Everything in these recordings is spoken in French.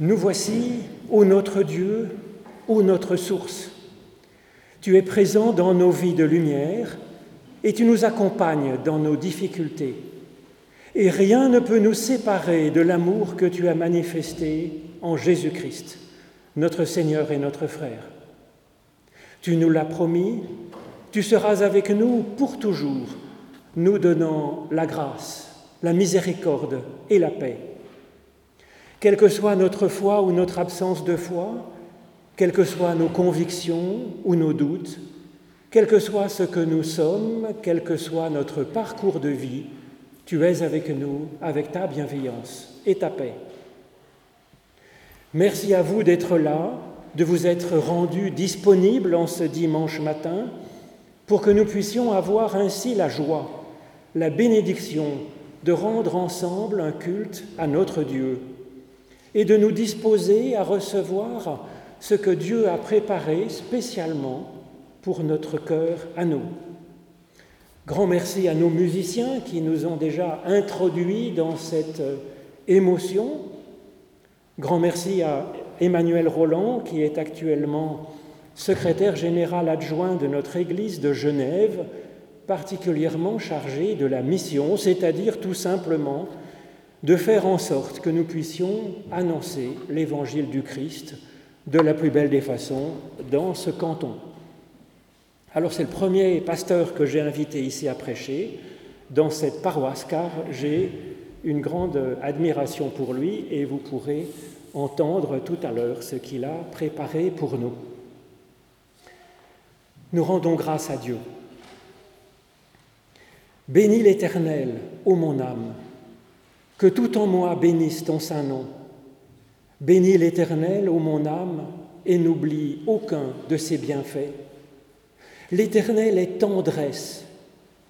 Nous voici, ô notre Dieu, ô notre source. Tu es présent dans nos vies de lumière et tu nous accompagnes dans nos difficultés. Et rien ne peut nous séparer de l'amour que tu as manifesté en Jésus-Christ, notre Seigneur et notre frère. Tu nous l'as promis, tu seras avec nous pour toujours, nous donnant la grâce, la miséricorde et la paix. Quelle que soit notre foi ou notre absence de foi, quelles que soient nos convictions ou nos doutes, quel que soit ce que nous sommes, quel que soit notre parcours de vie, tu es avec nous, avec ta bienveillance et ta paix. Merci à vous d'être là, de vous être rendu disponible en ce dimanche matin pour que nous puissions avoir ainsi la joie, la bénédiction de rendre ensemble un culte à notre Dieu et de nous disposer à recevoir ce que Dieu a préparé spécialement pour notre cœur à nous. Grand merci à nos musiciens qui nous ont déjà introduits dans cette émotion. Grand merci à Emmanuel Roland qui est actuellement secrétaire général adjoint de notre Église de Genève, particulièrement chargé de la mission, c'est-à-dire tout simplement de faire en sorte que nous puissions annoncer l'évangile du Christ de la plus belle des façons dans ce canton. Alors c'est le premier pasteur que j'ai invité ici à prêcher dans cette paroisse car j'ai une grande admiration pour lui et vous pourrez entendre tout à l'heure ce qu'il a préparé pour nous. Nous rendons grâce à Dieu. Bénis l'Éternel, ô mon âme, que tout en moi bénisse ton saint nom. Bénis l'Éternel, ô mon âme, et n'oublie aucun de ses bienfaits. L'Éternel est tendresse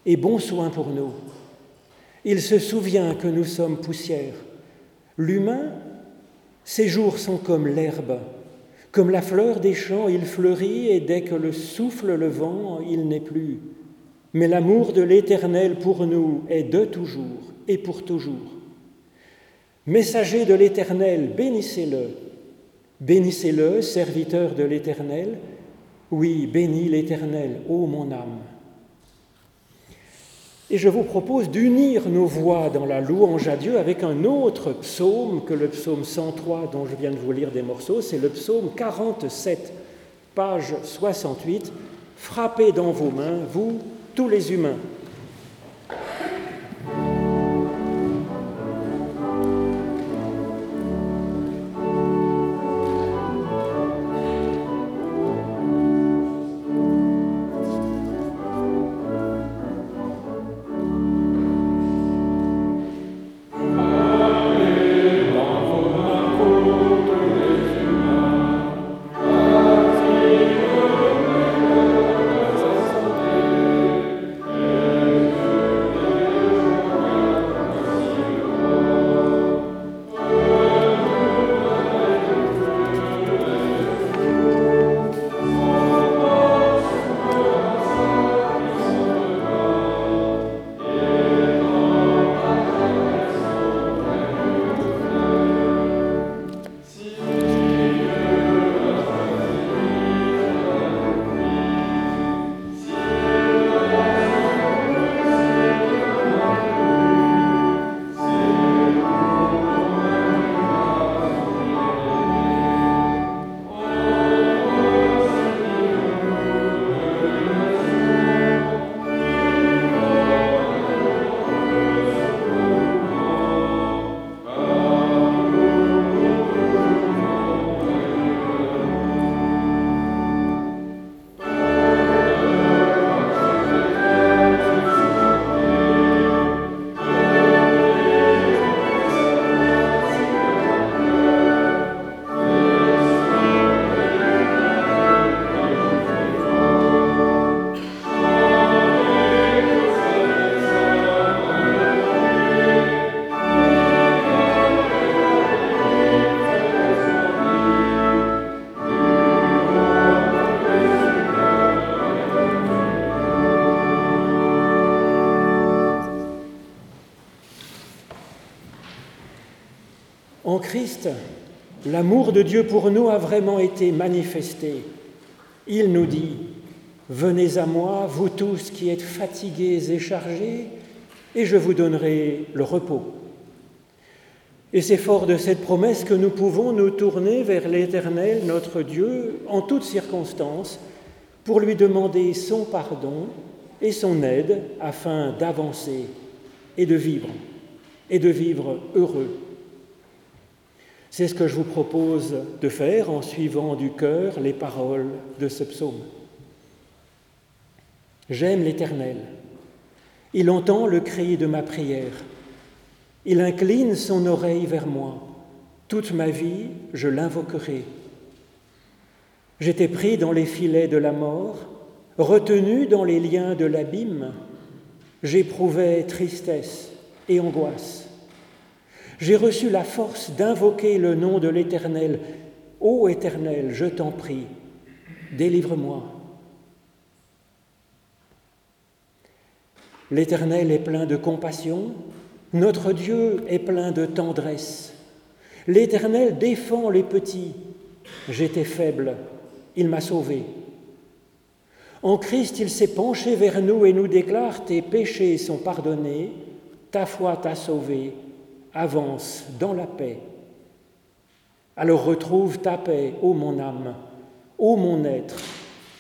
et bon soin pour nous. Il se souvient que nous sommes poussière. L'humain, ses jours sont comme l'herbe, comme la fleur des champs, il fleurit et dès que le souffle le vent, il n'est plus. Mais l'amour de l'Éternel pour nous est de toujours et pour toujours. Messager de l'Éternel, bénissez-le. Bénissez-le, serviteur de l'Éternel. Oui, bénis l'Éternel, ô mon âme. Et je vous propose d'unir nos voix dans la louange à Dieu avec un autre psaume que le psaume 103 dont je viens de vous lire des morceaux, c'est le psaume 47, page 68. Frappez dans vos mains, vous, tous les humains. L'amour de Dieu pour nous a vraiment été manifesté. Il nous dit, Venez à moi, vous tous qui êtes fatigués et chargés, et je vous donnerai le repos. Et c'est fort de cette promesse que nous pouvons nous tourner vers l'Éternel, notre Dieu, en toutes circonstances, pour lui demander son pardon et son aide afin d'avancer et de vivre, et de vivre heureux. C'est ce que je vous propose de faire en suivant du cœur les paroles de ce psaume. J'aime l'Éternel. Il entend le cri de ma prière. Il incline son oreille vers moi. Toute ma vie, je l'invoquerai. J'étais pris dans les filets de la mort, retenu dans les liens de l'abîme. J'éprouvais tristesse et angoisse. J'ai reçu la force d'invoquer le nom de l'Éternel. Ô Éternel, je t'en prie, délivre-moi. L'Éternel est plein de compassion, notre Dieu est plein de tendresse. L'Éternel défend les petits. J'étais faible, il m'a sauvé. En Christ, il s'est penché vers nous et nous déclare Tes péchés sont pardonnés, ta foi t'a sauvé, avance dans la paix. Alors retrouve ta paix, ô mon âme, ô mon être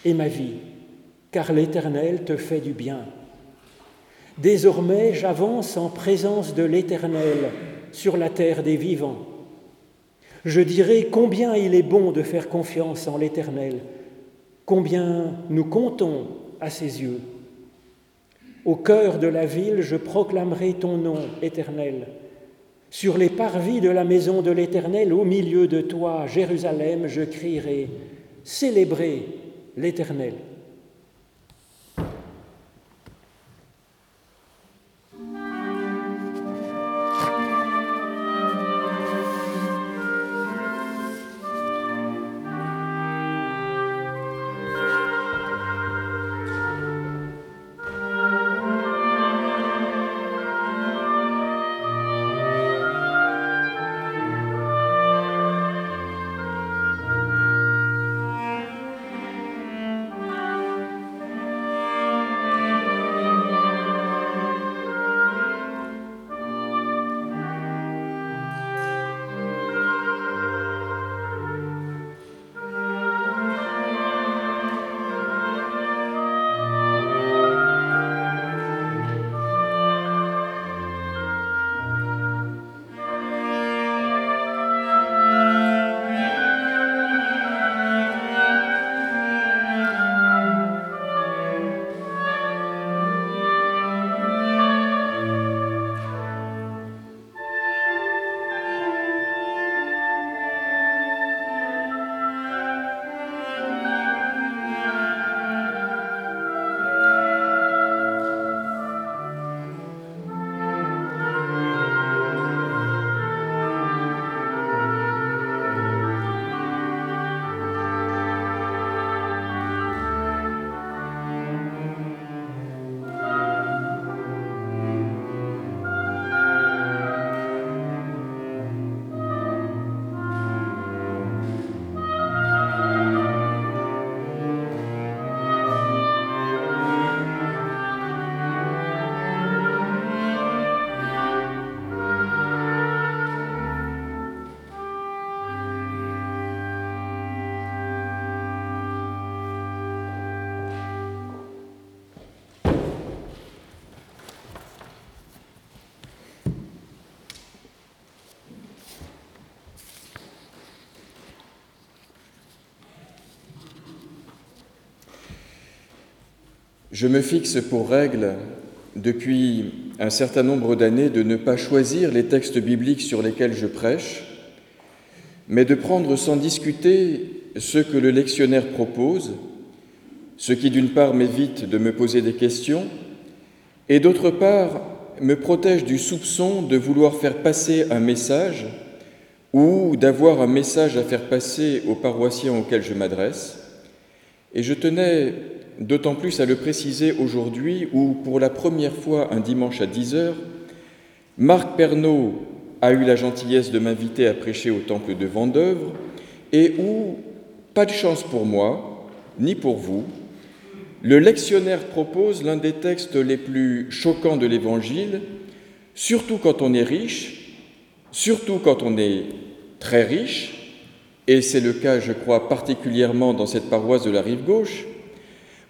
et ma vie, car l'Éternel te fait du bien. Désormais, j'avance en présence de l'Éternel sur la terre des vivants. Je dirai combien il est bon de faire confiance en l'Éternel, combien nous comptons à ses yeux. Au cœur de la ville, je proclamerai ton nom, Éternel. Sur les parvis de la maison de l'Éternel, au milieu de toi, Jérusalem, je crierai, célébrez l'Éternel. Je me fixe pour règle, depuis un certain nombre d'années, de ne pas choisir les textes bibliques sur lesquels je prêche, mais de prendre sans discuter ce que le lectionnaire propose, ce qui d'une part m'évite de me poser des questions, et d'autre part me protège du soupçon de vouloir faire passer un message ou d'avoir un message à faire passer aux paroissiens auxquels je m'adresse. Et je tenais d'autant plus à le préciser aujourd'hui où, pour la première fois un dimanche à 10 heures, Marc Pernaud a eu la gentillesse de m'inviter à prêcher au temple de Vendœuvre et où, pas de chance pour moi, ni pour vous, le lectionnaire propose l'un des textes les plus choquants de l'Évangile, surtout quand on est riche, surtout quand on est très riche, et c'est le cas, je crois, particulièrement dans cette paroisse de la rive gauche,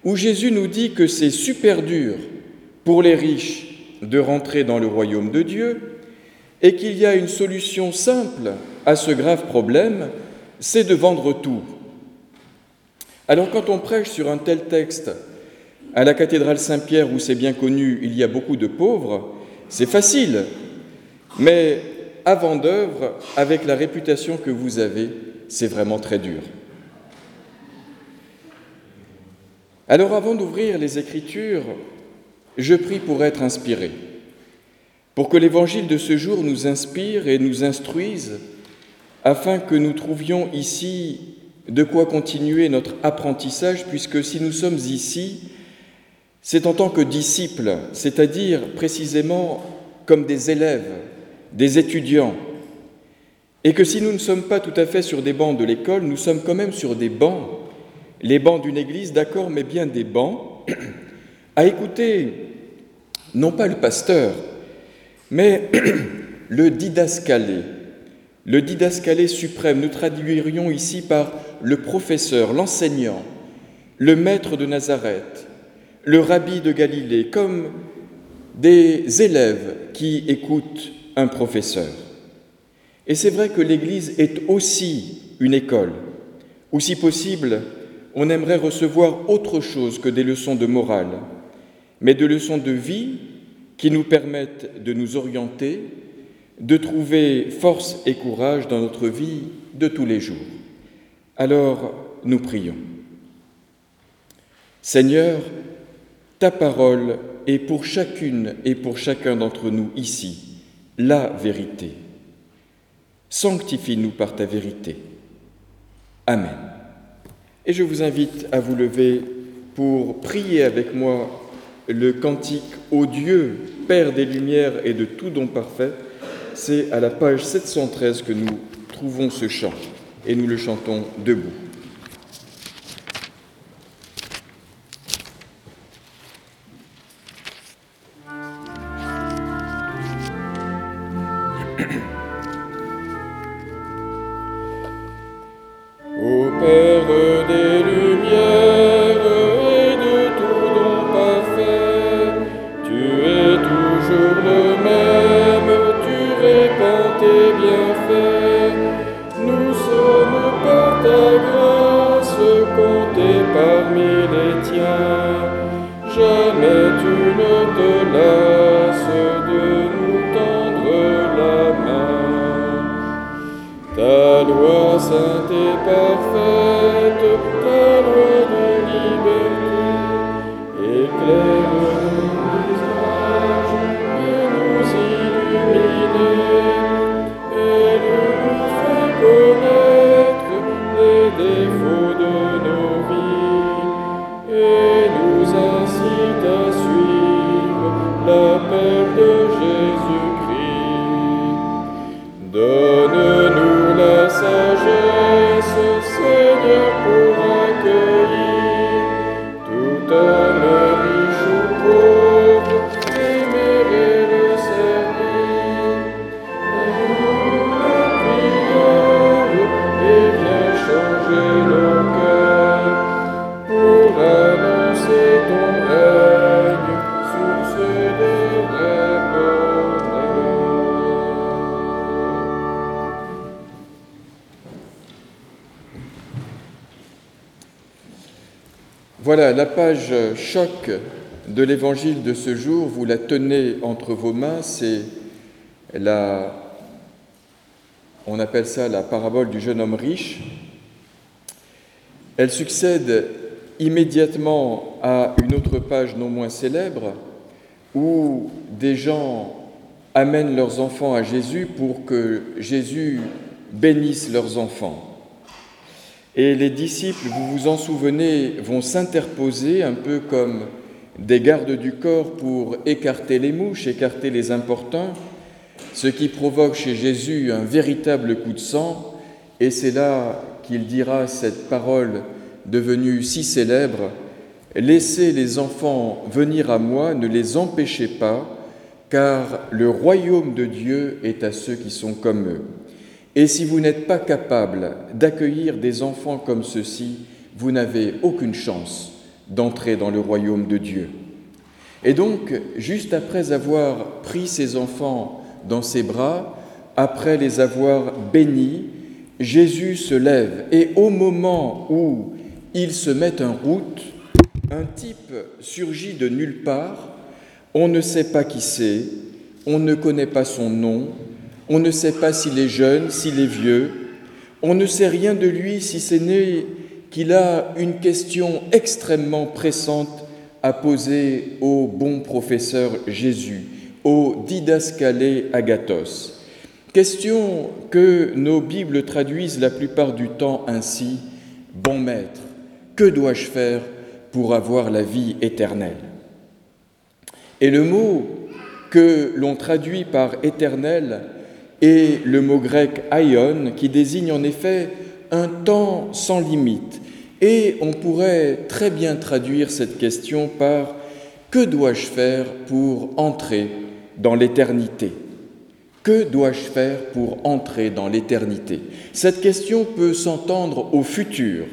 où Jésus nous dit que c'est super dur pour les riches de rentrer dans le royaume de Dieu et qu'il y a une solution simple à ce grave problème, c'est de vendre tout. Alors quand on prêche sur un tel texte à la cathédrale Saint-Pierre où c'est bien connu, il y a beaucoup de pauvres, c'est facile, mais à Vendœuvre, avec la réputation que vous avez, c'est vraiment très dur. Alors avant d'ouvrir les Écritures, je prie pour être inspiré, pour que l'Évangile de ce jour nous inspire et nous instruise, afin que nous trouvions ici de quoi continuer notre apprentissage, puisque si nous sommes ici, c'est en tant que disciples, c'est-à-dire précisément comme des élèves, des étudiants, et que si nous ne sommes pas tout à fait sur des bancs de l'école, nous sommes quand même sur des bancs, les bancs d'une église, d'accord, mais bien des bancs, à écouter non pas le pasteur, mais le didascalé, le didascalé suprême. Nous traduirions ici par le professeur, l'enseignant, le maître de Nazareth, le rabbi de Galilée, comme des élèves qui écoutent un professeur. Et c'est vrai que l'Église est aussi une école, où si possible, on aimerait recevoir autre chose que des leçons de morale, mais de leçons de vie qui nous permettent de nous orienter, de trouver force et courage dans notre vie de tous les jours. Alors, nous prions. Seigneur, ta parole est pour chacune et pour chacun d'entre nous ici la vérité. Sanctifie-nous par ta vérité. Amen. Et je vous invite à vous lever pour prier avec moi le cantique Ô Dieu, Père des Lumières et de tout don parfait. C'est à la page 713 que nous trouvons ce chant et nous le chantons debout. De l'évangile de ce jour, vous la tenez entre vos mains, c'est la, on appelle ça la parabole du jeune homme riche. Elle succède immédiatement à une autre page non moins célèbre où des gens amènent leurs enfants à Jésus pour que Jésus bénisse leurs enfants. Et les disciples, vous vous en souvenez, vont s'interposer un peu comme des gardes du corps pour écarter les mouches, écarter les importuns, ce qui provoque chez Jésus un véritable coup de sang, et c'est là qu'il dira cette parole devenue si célèbre, Laissez les enfants venir à moi, ne les empêchez pas, car le royaume de Dieu est à ceux qui sont comme eux. Et si vous n'êtes pas capable d'accueillir des enfants comme ceux-ci, vous n'avez aucune chance d'entrer dans le royaume de Dieu. Et donc, juste après avoir pris ces enfants dans ses bras, après les avoir bénis, Jésus se lève. Et au moment où il se met en route, un type surgit de nulle part, on ne sait pas qui c'est, on ne connaît pas son nom, on ne sait pas s'il est jeune, s'il est vieux, on ne sait rien de lui si ce n'est qu'il a une question extrêmement pressante à poser au bon professeur Jésus, au didascalé Agathos. Question que nos Bibles traduisent la plupart du temps ainsi Bon maître, que dois-je faire pour avoir la vie éternelle? Et le mot que l'on traduit par éternel est le mot grec aion, qui désigne en effet un temps sans limite. Et on pourrait très bien traduire cette question par que dois-je faire pour entrer dans l'éternité? Que dois-je faire pour entrer dans l'éternité? Cette question peut s'entendre au futur.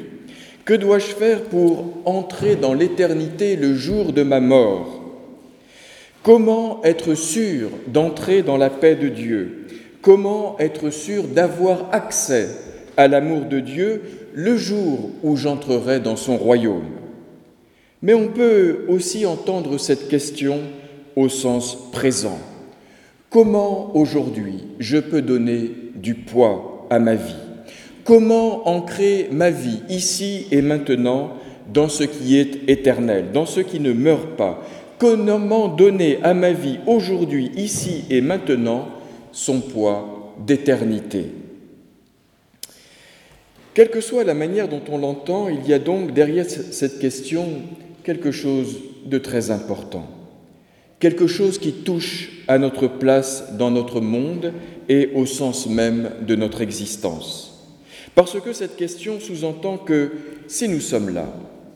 Que dois-je faire pour entrer dans l'éternité le jour de ma mort? Comment être sûr d'entrer dans la paix de Dieu? Comment être sûr d'avoir accès à l'amour de Dieu le jour où j'entrerai dans son royaume. Mais on peut aussi entendre cette question au sens présent. Comment aujourd'hui je peux donner du poids à ma vie? Comment ancrer ma vie ici et maintenant dans ce qui est éternel, dans ce qui ne meurt pas? Comment donner à ma vie aujourd'hui, ici et maintenant, son poids d'éternité? Quelle que soit la manière dont on l'entend, il y a donc derrière cette question quelque chose de très important quelque chose qui touche à notre place dans notre monde et au sens même de notre existence. Parce que cette question sous-entend que si nous sommes là,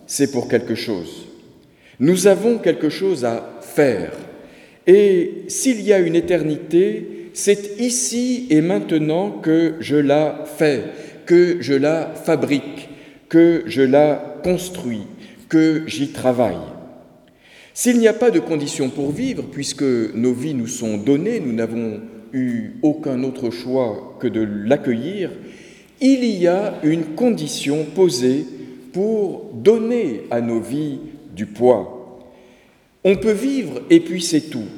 c'est pour quelque chose. Nous avons quelque chose à faire. Et s'il y a une éternité, c'est ici et maintenant que je la fais, que je la fabrique, que je la construis, que j'y travaille. S'il n'y a pas de conditions pour vivre, puisque nos vies nous sont données, nous n'avons eu aucun autre choix que de l'accueillir, il y a une condition posée pour donner à nos vies du poids. On peut vivre et puis c'est tout,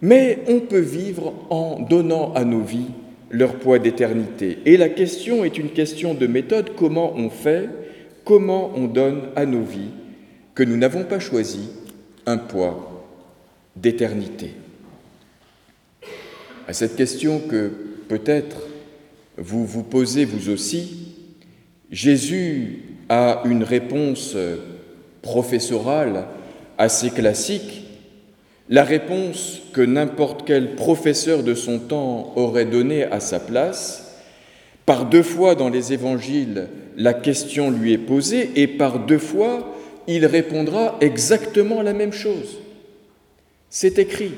mais on peut vivre en donnant à nos vies leur poids d'éternité. Et la question est une question de méthode, comment on fait, comment on donne à nos vies que nous n'avons pas choisies un poids d'éternité? À cette question que peut-être vous vous posez vous aussi, Jésus a une réponse professorale assez classique, la réponse que n'importe quel professeur de son temps aurait donnée à sa place. Par deux fois dans les évangiles, la question lui est posée et par deux fois, il répondra exactement la même chose. C'est écrit.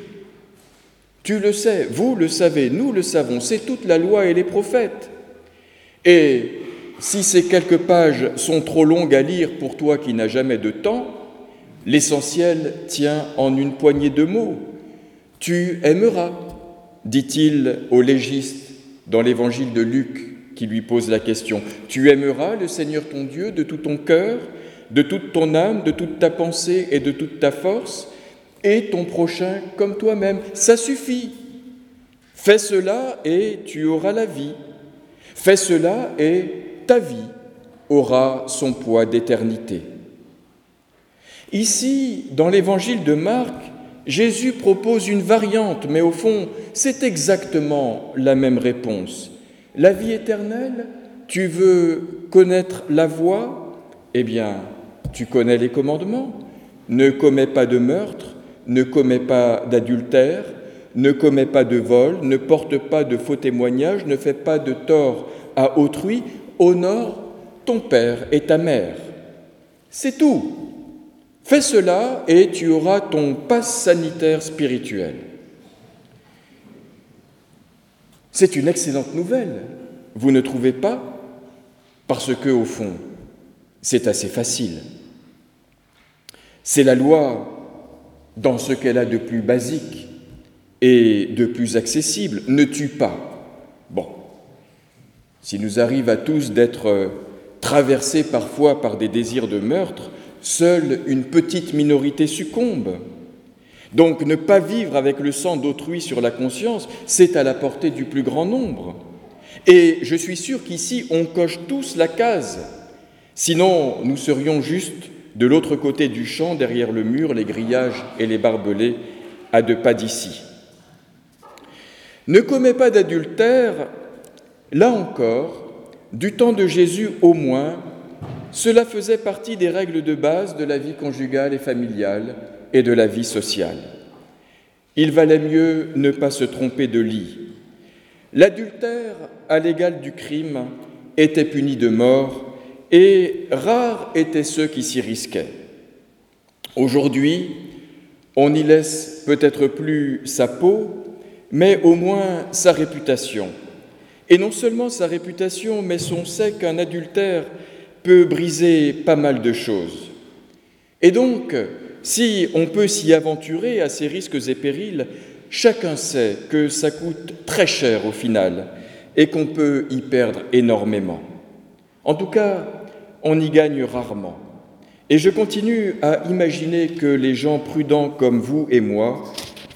Tu le sais, vous le savez, nous le savons, c'est toute la loi et les prophètes. Et si ces quelques pages sont trop longues à lire pour toi qui n'as jamais de temps, l'essentiel tient en une poignée de mots. Tu aimeras, dit-il au légiste dans l'évangile de Luc qui lui pose la question. Tu aimeras le Seigneur ton Dieu de tout ton cœur, de toute ton âme, de toute ta pensée et de toute ta force, et ton prochain comme toi-même. Ça suffit. Fais cela et tu auras la vie. Fais cela et ta vie aura son poids d'éternité. Ici, dans l'évangile de Marc, Jésus propose une variante, mais au fond, c'est exactement la même réponse. La vie éternelle, tu veux connaître la voie? Eh bien, tu connais les commandements. Ne commets pas de meurtre, ne commets pas d'adultère, ne commets pas de vol, ne porte pas de faux témoignages, ne fais pas de tort à autrui, honore ton père et ta mère. C'est tout. Fais cela et tu auras ton passe sanitaire spirituel. C'est une excellente nouvelle, vous ne trouvez pas? Parce que, au fond, c'est assez facile. C'est la loi dans ce qu'elle a de plus basique et de plus accessible. Ne tue pas. Bon, s'il nous arrive à tous d'être traversés parfois par des désirs de meurtre, seule une petite minorité succombe. Donc ne pas vivre avec le sang d'autrui sur la conscience, c'est à la portée du plus grand nombre. Et je suis sûr qu'ici, on coche tous la case. Sinon, nous serions juste de l'autre côté du champ, derrière le mur, les grillages et les barbelés, à deux pas d'ici. Ne commets pas d'adultère, là encore, du temps de Jésus au moins, cela faisait partie des règles de base de la vie conjugale et familiale et de la vie sociale. Il valait mieux ne pas se tromper de lit. L'adultère, à l'égal du crime, était puni de mort et rares étaient ceux qui s'y risquaient. Aujourd'hui, on y laisse peut-être plus sa peau, mais au moins sa réputation. Et non seulement sa réputation, mais son sait qu'un adultère peut briser pas mal de choses. Et donc, si on peut s'y aventurer à ces risques et périls, chacun sait que ça coûte très cher au final et qu'on peut y perdre énormément. En tout cas, on y gagne rarement. Et je continue à imaginer que les gens prudents comme vous et moi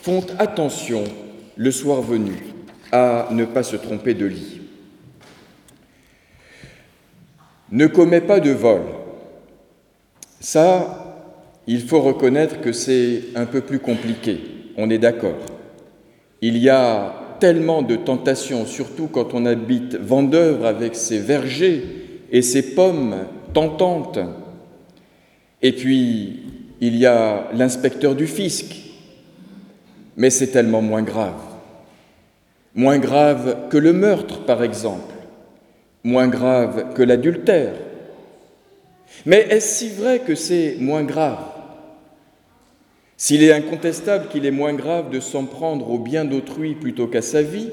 font attention le soir venu à ne pas se tromper de lit. Ne commets pas de vol. Ça, il faut reconnaître que c'est un peu plus compliqué, on est d'accord. Il y a tellement de tentations, surtout quand on habite Vendeuvre avec ses vergers et ses pommes tentantes. Et puis, il y a l'inspecteur du fisc, mais c'est tellement moins grave. Moins grave que le meurtre, par exemple, moins grave que l'adultère. Mais est-ce si vrai que c'est moins grave? S'il est incontestable qu'il est moins grave de s'en prendre au bien d'autrui plutôt qu'à sa vie,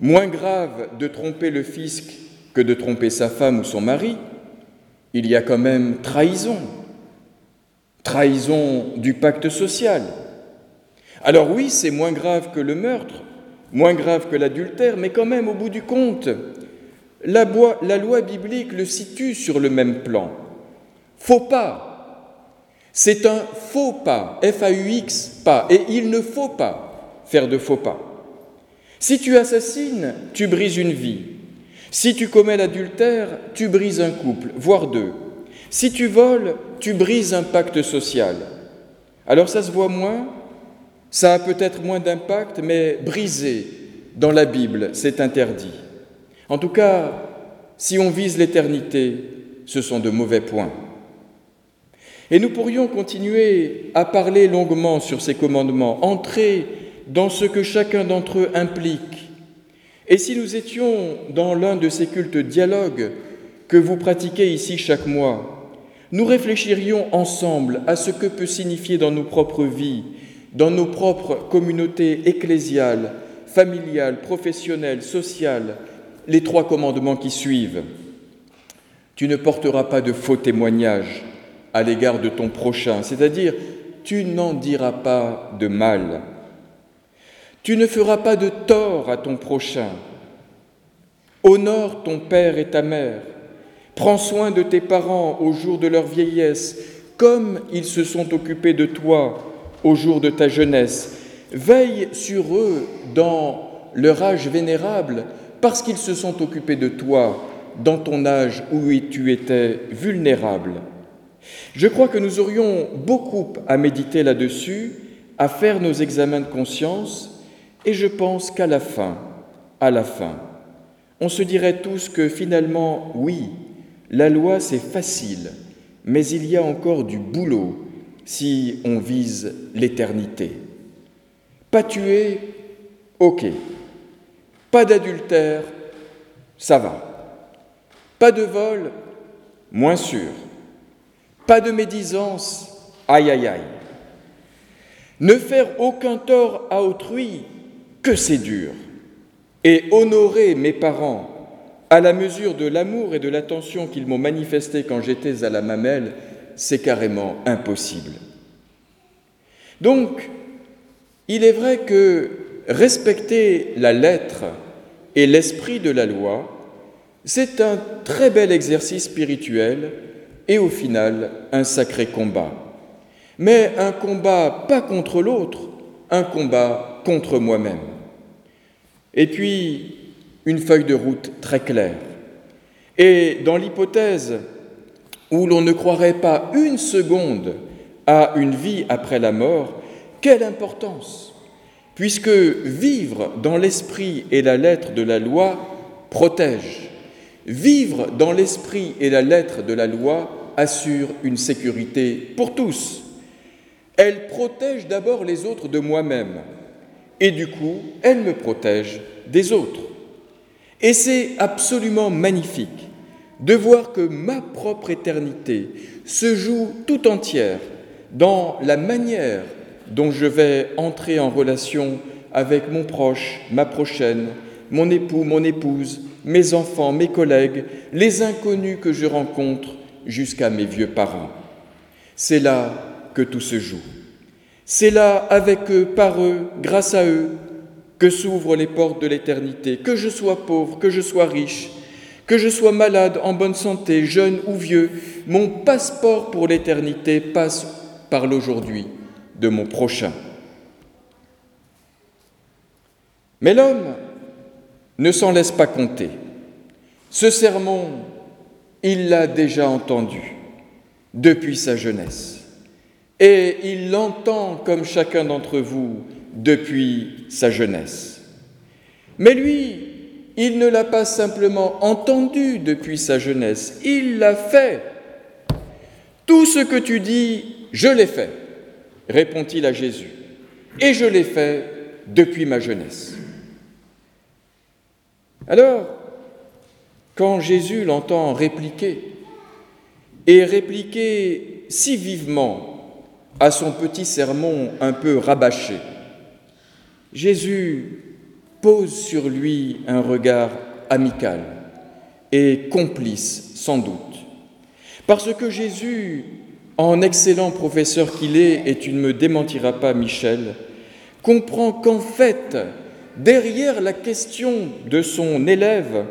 moins grave de tromper le fisc que de tromper sa femme ou son mari, il y a quand même trahison, trahison du pacte social. Alors oui, c'est moins grave que le meurtre, moins grave que l'adultère, mais quand même, au bout du compte, la, loi biblique le situe sur le même plan. Faux pas. C'est un faux pas, F-A-U-X, pas, et il ne faut pas faire de faux pas. Si tu assassines, tu brises une vie. Si tu commets l'adultère, tu brises un couple, voire deux. Si tu voles, tu brises un pacte social. Alors ça se voit moins, ça a peut-être moins d'impact, mais briser dans la Bible, c'est interdit. En tout cas, si on vise l'éternité, ce sont de mauvais points. Et nous pourrions continuer à parler longuement sur ces commandements, entrer dans ce que chacun d'entre eux implique. Et si nous étions dans l'un de ces cultes dialogues que vous pratiquez ici chaque mois, nous réfléchirions ensemble à ce que peut signifier dans nos propres vies, dans nos propres communautés ecclésiales, familiales, professionnelles, sociales, les trois commandements qui suivent. Tu ne porteras pas de faux témoignages à l'égard de ton prochain, c'est-à-dire tu n'en diras pas de mal. Tu ne feras pas de tort à ton prochain. Honore ton père et ta mère. Prends soin de tes parents au jour de leur vieillesse, comme ils se sont occupés de toi au jour de ta jeunesse. Veille sur eux dans leur âge vénérable parce qu'ils se sont occupés de toi dans ton âge où tu étais vulnérable. Je crois que nous aurions beaucoup à méditer là-dessus, à faire nos examens de conscience, et je pense qu'à la fin, à la fin, on se dirait tous que finalement, oui, la loi c'est facile, mais il y a encore du boulot si on vise l'éternité. Pas tuer, ok. Pas d'adultère, ça va. Pas de vol, moins sûr. Pas de médisance, aïe aïe aïe. Ne faire aucun tort à autrui, que c'est dur. Et honorer mes parents à la mesure de l'amour et de l'attention qu'ils m'ont manifesté quand j'étais à la mamelle, c'est carrément impossible. Donc, il est vrai que respecter la lettre et l'esprit de la loi, c'est un très bel exercice spirituel et au final un sacré combat. Mais un combat pas contre l'autre, un combat contre moi-même. Et puis, une feuille de route très claire. Et dans l'hypothèse où l'on ne croirait pas une seconde à une vie après la mort, quelle importance Puisque vivre dans l'esprit et la lettre de la loi protège. Vivre dans l'esprit et la lettre de la loi assure une sécurité pour tous. Elle protège d'abord les autres de moi-même et du coup, elle me protège des autres. Et c'est absolument magnifique de voir que ma propre éternité se joue tout entière dans la manière dont je vais entrer en relation avec mon proche, ma prochaine, mon époux, mon épouse, mes enfants, mes collègues, les inconnus que je rencontre jusqu'à mes vieux parents. C'est là que tout se joue. C'est là, avec eux, par eux, grâce à eux, que s'ouvrent les portes de l'éternité, que je sois pauvre, que je sois riche, que je sois malade, en bonne santé, jeune ou vieux, mon passeport pour l'éternité passe par l'aujourd'hui de mon prochain. Mais l'homme ne s'en laisse pas compter. Ce sermon, il l'a déjà entendu depuis sa jeunesse. Et il l'entend comme chacun d'entre vous depuis sa jeunesse. Mais lui, il ne l'a pas simplement entendu depuis sa jeunesse, il l'a fait. Tout ce que tu dis, je l'ai fait, répond-il à Jésus, et je l'ai fait depuis ma jeunesse. Alors, quand Jésus l'entend répliquer, et répliquer si vivement à son petit sermon un peu rabâché, Jésus pose sur lui un regard amical et complice sans doute. Parce que Jésus, en excellent professeur qu'il est, et tu ne me démentiras pas Michel, comprend qu'en fait, derrière la question de son élève,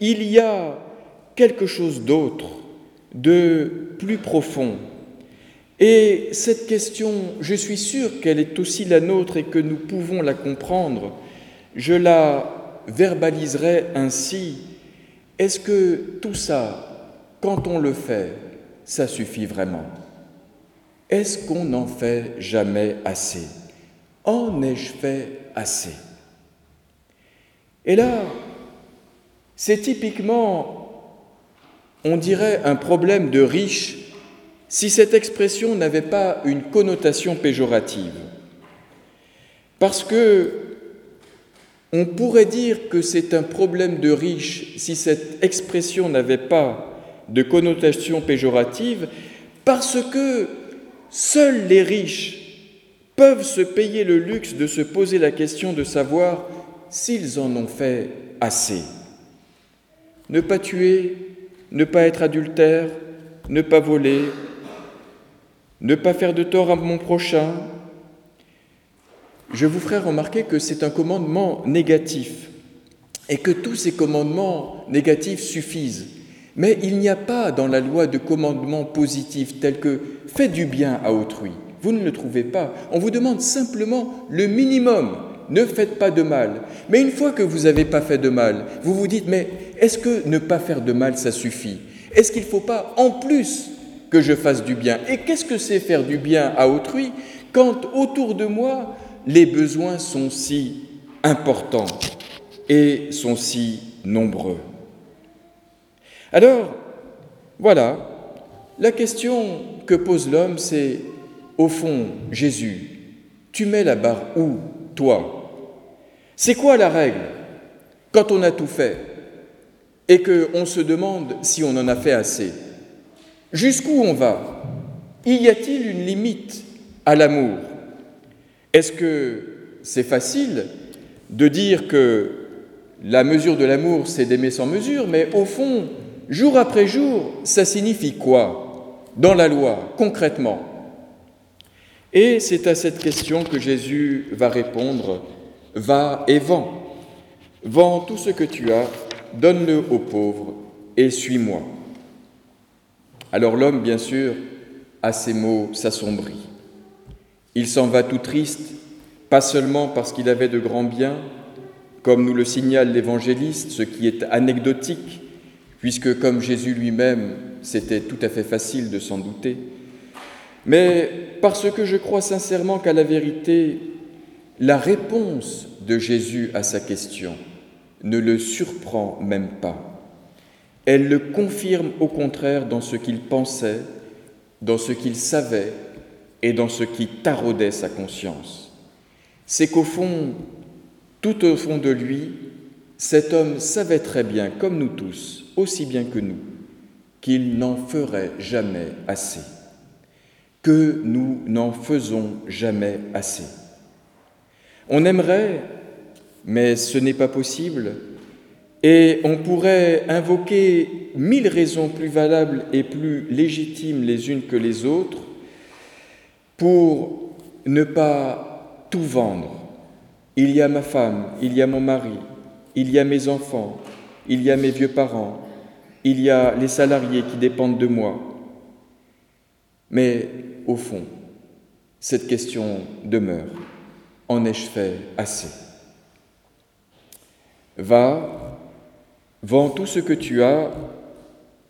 il y a quelque chose d'autre, de plus profond, et cette question, je suis sûr qu'elle est aussi la nôtre et que nous pouvons la comprendre. Je la verbaliserai ainsi. Est-ce que tout ça, quand on le fait, ça suffit vraiment? Est-ce qu'on n'en fait jamais assez? En ai-je fait assez? Et là, c'est typiquement, on dirait, un problème de riche si cette expression n'avait pas une connotation péjorative. Parce que on pourrait dire que c'est un problème de riche si cette expression n'avait pas de connotation péjorative, parce que seuls les riches peuvent se payer le luxe de se poser la question de savoir s'ils en ont fait assez. Ne pas tuer, ne pas être adultère, ne pas voler, ne pas faire de tort à mon prochain. Je vous ferai remarquer que c'est un commandement négatif et que tous ces commandements négatifs suffisent. Mais il n'y a pas dans la loi de commandements positifs tels que faites du bien à autrui. Vous ne le trouvez pas. On vous demande simplement le minimum. Ne faites pas de mal. Mais une fois que vous n'avez pas fait de mal, vous vous dites, mais est-ce que ne pas faire de mal, ça suffit? Est-ce qu'il ne faut pas en plus que je fasse du bien? Et qu'est-ce que c'est faire du bien à autrui quand autour de moi les besoins sont si importants et sont si nombreux? Alors, voilà, la question que pose l'homme, c'est, au fond, Jésus, tu mets la barre où toi? C'est quoi la règle quand on a tout fait et qu'on se demande si on en a fait assez? Jusqu'où on va? Y a-t-il une limite à l'amour? Est-ce que c'est facile de dire que la mesure de l'amour, c'est d'aimer sans mesure, mais au fond, jour après jour, ça signifie quoi dans la loi, concrètement? Et c'est à cette question que Jésus va répondre, va et vends. Vends tout ce que tu as, donne-le aux pauvres et suis-moi. Alors l'homme, bien sûr, à ces mots s'assombrit. Il s'en va tout triste, pas seulement parce qu'il avait de grands biens, comme nous le signale l'évangéliste, ce qui est anecdotique, puisque comme Jésus lui-même, c'était tout à fait facile de s'en douter, mais parce que je crois sincèrement qu'à la vérité, la réponse de Jésus à sa question ne le surprend même pas. Elle le confirme au contraire dans ce qu'il pensait, dans ce qu'il savait et dans ce qui taraudait sa conscience. C'est qu'au fond, tout au fond de lui, cet homme savait très bien, comme nous tous, aussi bien que nous, qu'il n'en ferait jamais assez, que nous n'en faisons jamais assez. On aimerait, mais ce n'est pas possible, et on pourrait invoquer mille raisons plus valables et plus légitimes les unes que les autres pour ne pas tout vendre il y a ma femme, il y a mon mari, il y a mes enfants, il y a mes vieux parents, il y a les salariés qui dépendent de moi. Mais au fond, cette question demeure. En ai-je fait assez? Va, vends tout ce que tu as,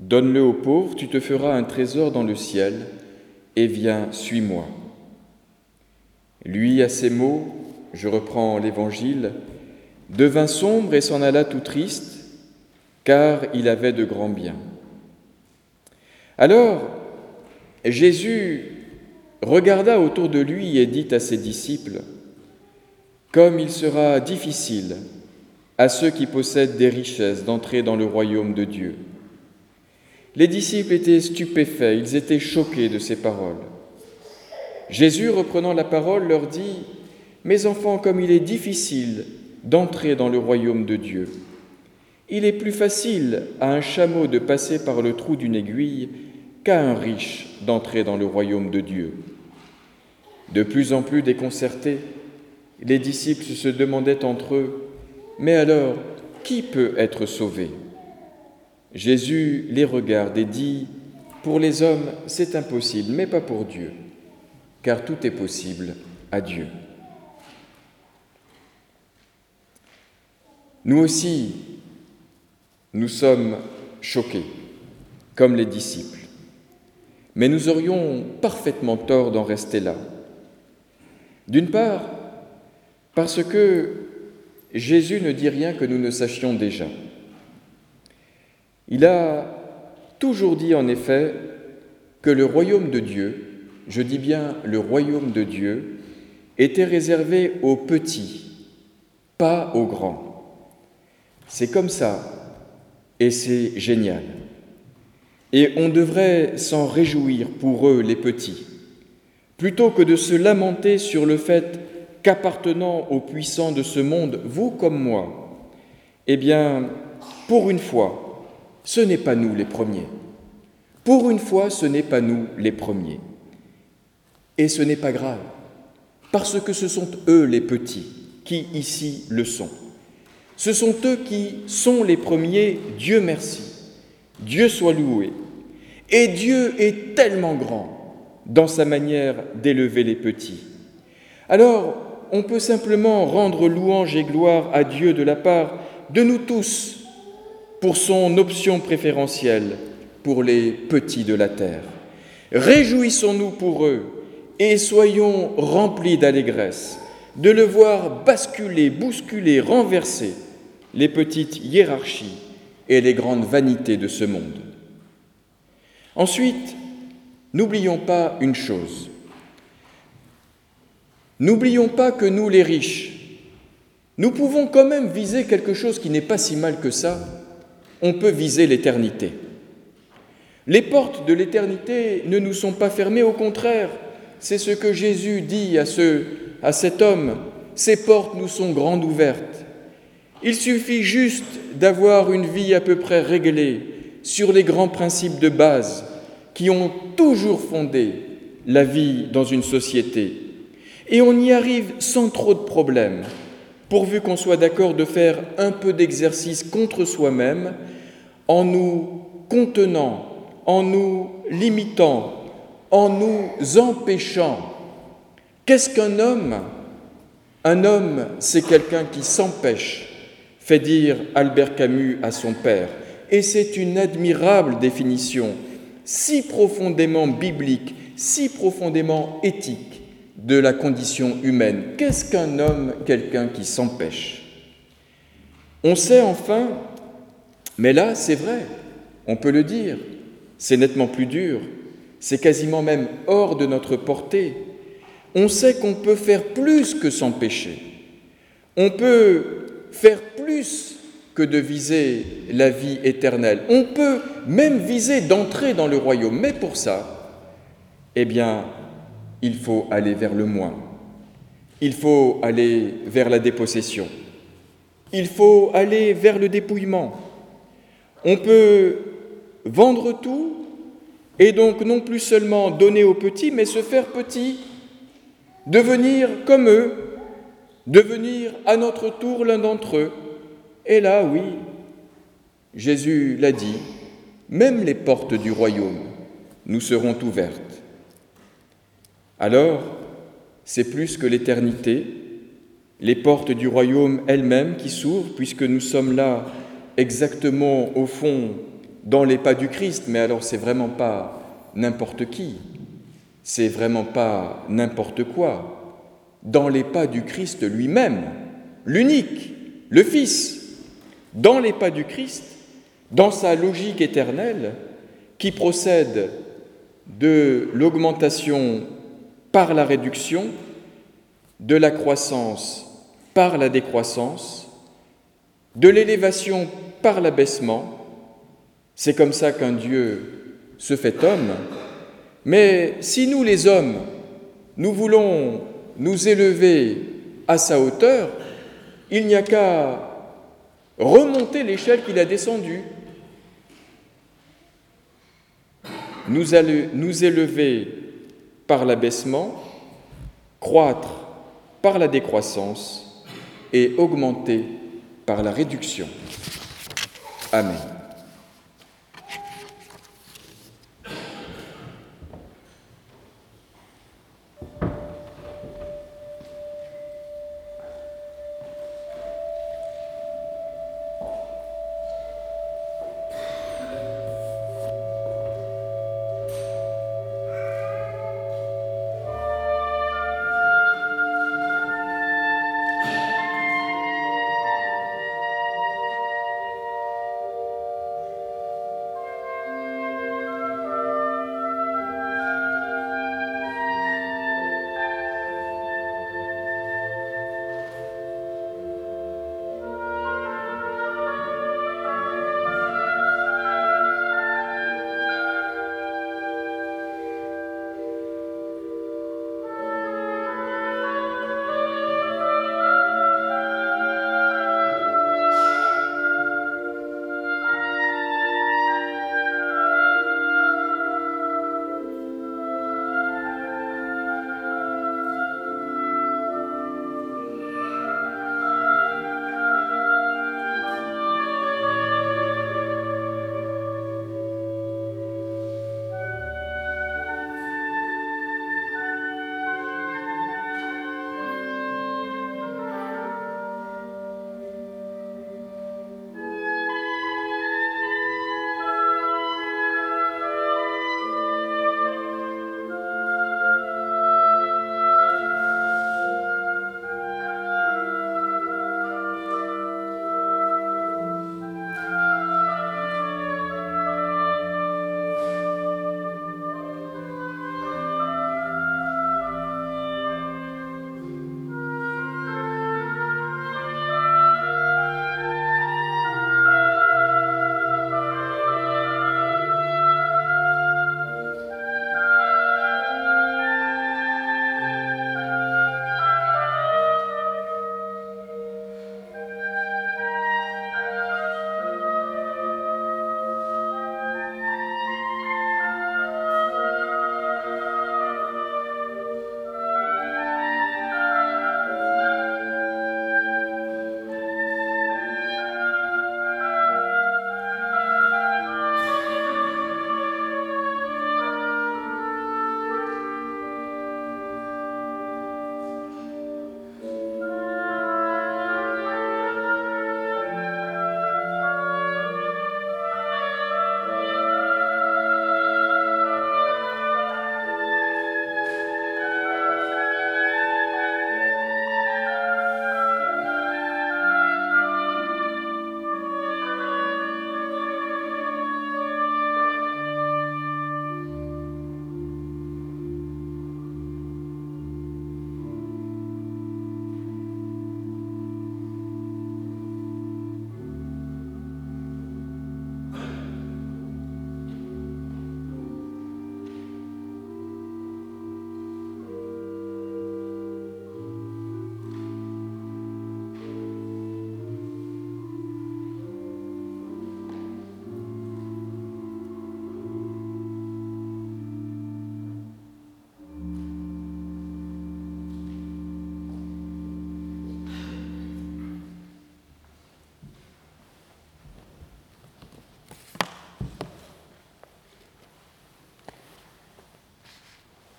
donne-le aux pauvres, tu te feras un trésor dans le ciel, et viens, suis-moi. Lui, à ces mots, je reprends l'Évangile, devint sombre et s'en alla tout triste, car il avait de grands biens. Alors, Jésus regarda autour de lui et dit à ses disciples, Comme il sera difficile à ceux qui possèdent des richesses d'entrer dans le royaume de Dieu. Les disciples étaient stupéfaits, ils étaient choqués de ces paroles. Jésus, reprenant la parole, leur dit, mes enfants, comme il est difficile d'entrer dans le royaume de Dieu, il est plus facile à un chameau de passer par le trou d'une aiguille qu'à un riche d'entrer dans le royaume de Dieu. De plus en plus déconcertés, les disciples se demandaient entre eux, Mais alors, qui peut être sauvé? Jésus les regarde et dit, Pour les hommes, c'est impossible, mais pas pour Dieu, car tout est possible à Dieu. Nous aussi, nous sommes choqués, comme les disciples, mais nous aurions parfaitement tort d'en rester là. D'une part, parce que Jésus ne dit rien que nous ne sachions déjà. Il a toujours dit en effet que le royaume de Dieu, je dis bien le royaume de Dieu, était réservé aux petits, pas aux grands. C'est comme ça, et c'est génial. Et on devrait s'en réjouir pour eux, les petits, plutôt que de se lamenter sur le fait qu'appartenant aux puissants de ce monde, vous comme moi, eh bien, pour une fois, ce n'est pas nous les premiers. Pour une fois, ce n'est pas nous les premiers. Et ce n'est pas grave, parce que ce sont eux les petits qui ici le sont. Ce sont eux qui sont les premiers, Dieu merci. Dieu soit loué. Et Dieu est tellement grand dans sa manière d'élever les petits. Alors, on peut simplement rendre louange et gloire à Dieu de la part de nous tous pour son option préférentielle pour les petits de la terre. Réjouissons-nous pour eux et soyons remplis d'allégresse de le voir basculer, bousculer, renverser les petites hiérarchies et les grandes vanités de ce monde. Ensuite, n'oublions pas une chose. N'oublions pas que nous, les riches, nous pouvons quand même viser quelque chose qui n'est pas si mal que ça. On peut viser l'éternité. Les portes de l'éternité ne nous sont pas fermées, au contraire, c'est ce que Jésus dit à, ce, à cet homme, ces portes nous sont grandes ouvertes. Il suffit juste d'avoir une vie à peu près réglée sur les grands principes de base qui ont toujours fondé la vie dans une société. Et on y arrive sans trop de problèmes, pourvu qu'on soit d'accord de faire un peu d'exercice contre soi-même en nous contenant, en nous limitant, en nous empêchant. Qu'est-ce qu'un homme? Un homme, c'est quelqu'un qui s'empêche, fait dire Albert Camus à son père. Et c'est une admirable définition, si profondément biblique, si profondément éthique de la condition humaine. Qu'est-ce qu'un homme Quelqu'un qui s'empêche? On sait enfin, mais là c'est vrai, on peut le dire, c'est nettement plus dur, c'est quasiment même hors de notre portée. On sait qu'on peut faire plus que s'empêcher. On peut faire plus que de viser la vie éternelle. On peut même viser d'entrer dans le royaume, mais pour ça, eh bien, il faut aller vers le moins. Il faut aller vers la dépossession. Il faut aller vers le dépouillement. On peut vendre tout et donc non plus seulement donner aux petits, mais se faire petit, devenir comme eux, devenir à notre tour l'un d'entre eux. Et là, oui, Jésus l'a dit, même les portes du royaume nous seront ouvertes. Alors, c'est plus que l'éternité, les portes du royaume elles-mêmes qui s'ouvrent, puisque nous sommes là exactement au fond dans les pas du Christ, mais alors c'est vraiment pas n'importe qui, c'est vraiment pas n'importe quoi, dans les pas du Christ lui-même, l'unique, le Fils, dans les pas du Christ, dans sa logique éternelle, qui procède de l'augmentation par la réduction, de la croissance par la décroissance, de l'élévation par l'abaissement, c'est comme ça qu'un Dieu se fait homme. Mais si nous, les hommes, nous voulons nous élever à sa hauteur, il n'y a qu'à remonter l'échelle qu'il a descendue. Nous, élever par l'abaissement, croître par la décroissance et augmenter par la réduction. Amen.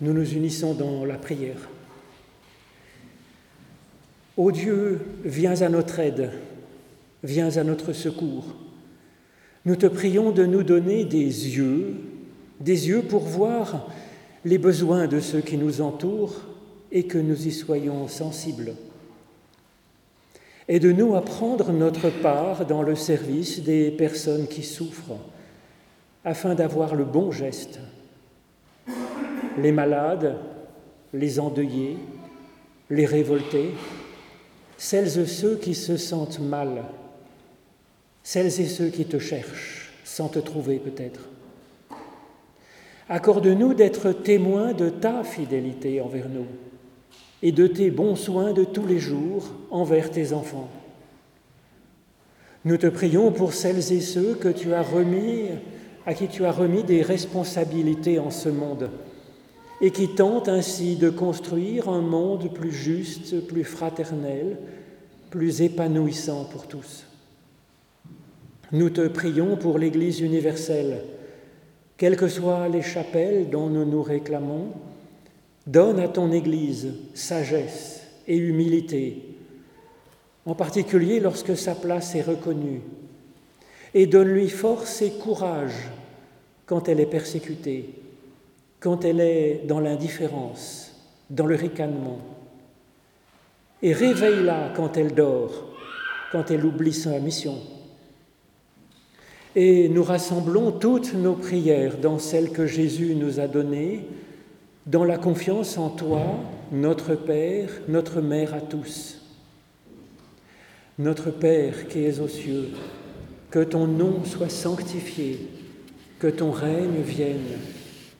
Nous nous unissons dans la prière. Ô Dieu, viens à notre aide, viens à notre secours. Nous te prions de nous donner des yeux, des yeux pour voir les besoins de ceux qui nous entourent et que nous y soyons sensibles. Aide-nous à prendre notre part dans le service des personnes qui souffrent, afin d'avoir le bon geste. Les malades, les endeuillés, les révoltés, celles et ceux qui se sentent mal, celles et ceux qui te cherchent sans te trouver peut-être. Accorde-nous d'être témoins de ta fidélité envers nous et de tes bons soins de tous les jours envers tes enfants. Nous te prions pour celles et ceux que tu as remis, à qui tu as remis des responsabilités en ce monde et qui tentent ainsi de construire un monde plus juste, plus fraternel, plus épanouissant pour tous. Nous te prions pour l'Église universelle, quelles que soient les chapelles dont nous nous réclamons, donne à ton Église sagesse et humilité, en particulier lorsque sa place est reconnue, et donne-lui force et courage quand elle est persécutée quand elle est dans l'indifférence, dans le ricanement. Et réveille-la quand elle dort, quand elle oublie sa mission. Et nous rassemblons toutes nos prières dans celles que Jésus nous a données, dans la confiance en toi, notre Père, notre Mère à tous. Notre Père qui es aux cieux, que ton nom soit sanctifié, que ton règne vienne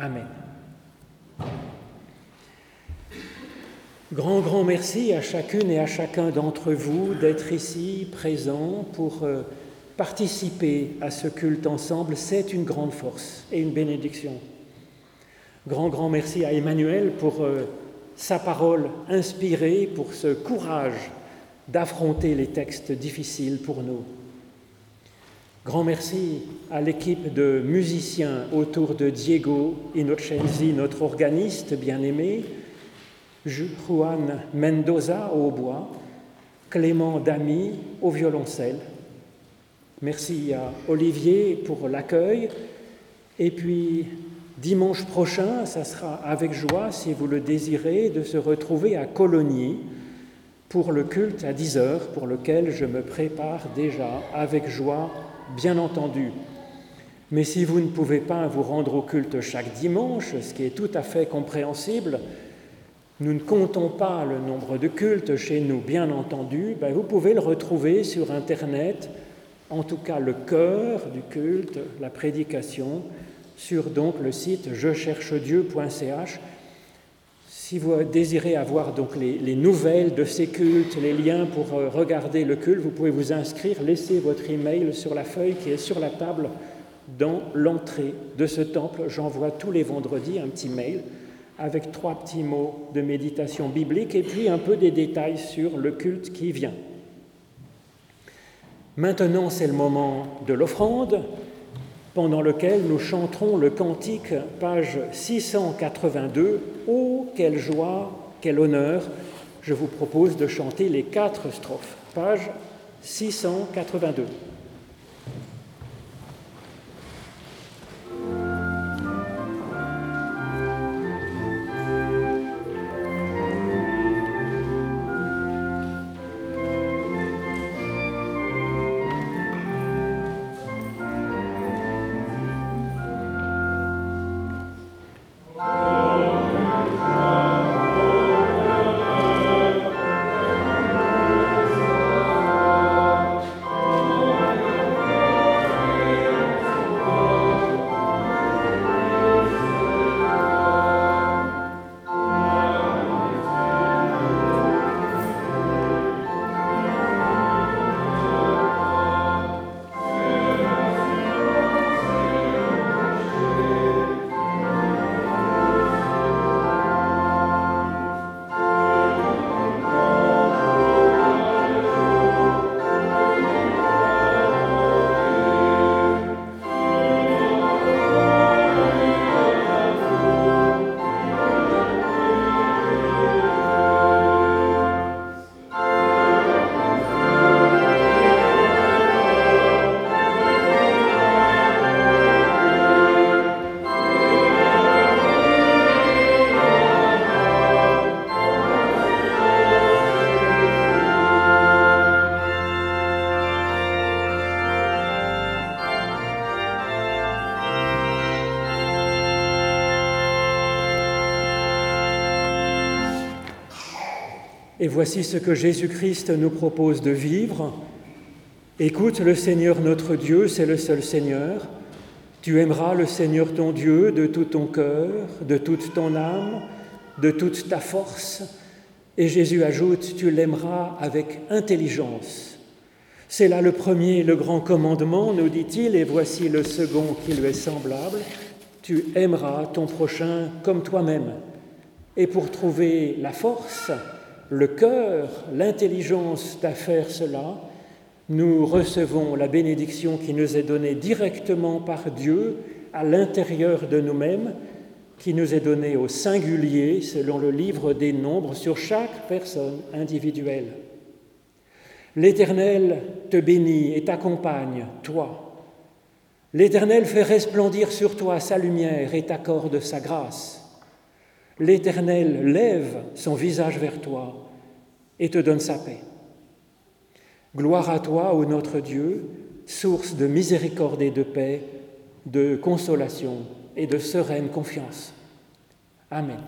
Amen. Grand, grand merci à chacune et à chacun d'entre vous d'être ici présents pour euh, participer à ce culte ensemble. C'est une grande force et une bénédiction. Grand, grand merci à Emmanuel pour euh, sa parole inspirée, pour ce courage d'affronter les textes difficiles pour nous. Grand merci à l'équipe de musiciens autour de Diego Innocenzi, notre organiste bien-aimé, Juan Mendoza au bois, Clément Damy au violoncelle. Merci à Olivier pour l'accueil. Et puis, dimanche prochain, ça sera avec joie, si vous le désirez, de se retrouver à Cologny pour le culte à 10 heures, pour lequel je me prépare déjà avec joie bien entendu. Mais si vous ne pouvez pas vous rendre au culte chaque dimanche, ce qui est tout à fait compréhensible, nous ne comptons pas le nombre de cultes chez nous, bien entendu, ben vous pouvez le retrouver sur Internet, en tout cas le cœur du culte, la prédication, sur donc le site je-cherche-dieu.ch. Si vous désirez avoir donc les, nouvelles de ces cultes, les liens pour euh, regarder le culte, vous pouvez vous inscrire, laisser votre email sur la feuille qui est sur la table dans l'entrée de ce temple. J'envoie tous les vendredis un petit mail avec trois petits mots de méditation biblique et puis un peu des détails sur le culte qui vient. Maintenant, c'est le moment de l'offrande pendant lequel nous chanterons le cantique, page 682. Oh, quelle joie, quel honneur Je vous propose de chanter les quatre strophes, page 682. Voici ce que Jésus-Christ nous propose de vivre. Écoute le Seigneur notre Dieu, c'est le seul Seigneur. Tu aimeras le Seigneur ton Dieu de tout ton cœur, de toute ton âme, de toute ta force. Et Jésus ajoute, tu l'aimeras avec intelligence. C'est là le premier, le grand commandement, nous dit-il, et voici le second qui lui est semblable. Tu aimeras ton prochain comme toi-même. Et pour trouver la force, le cœur, l'intelligence à cela, nous recevons la bénédiction qui nous est donnée directement par Dieu à l'intérieur de nous-mêmes, qui nous est donnée au singulier selon le livre des nombres sur chaque personne individuelle. L'Éternel te bénit et t'accompagne, toi. L'Éternel fait resplendir sur toi sa lumière et t'accorde sa grâce. L'Éternel lève son visage vers toi et te donne sa paix. Gloire à toi, ô notre Dieu, source de miséricorde et de paix, de consolation et de sereine confiance. Amen.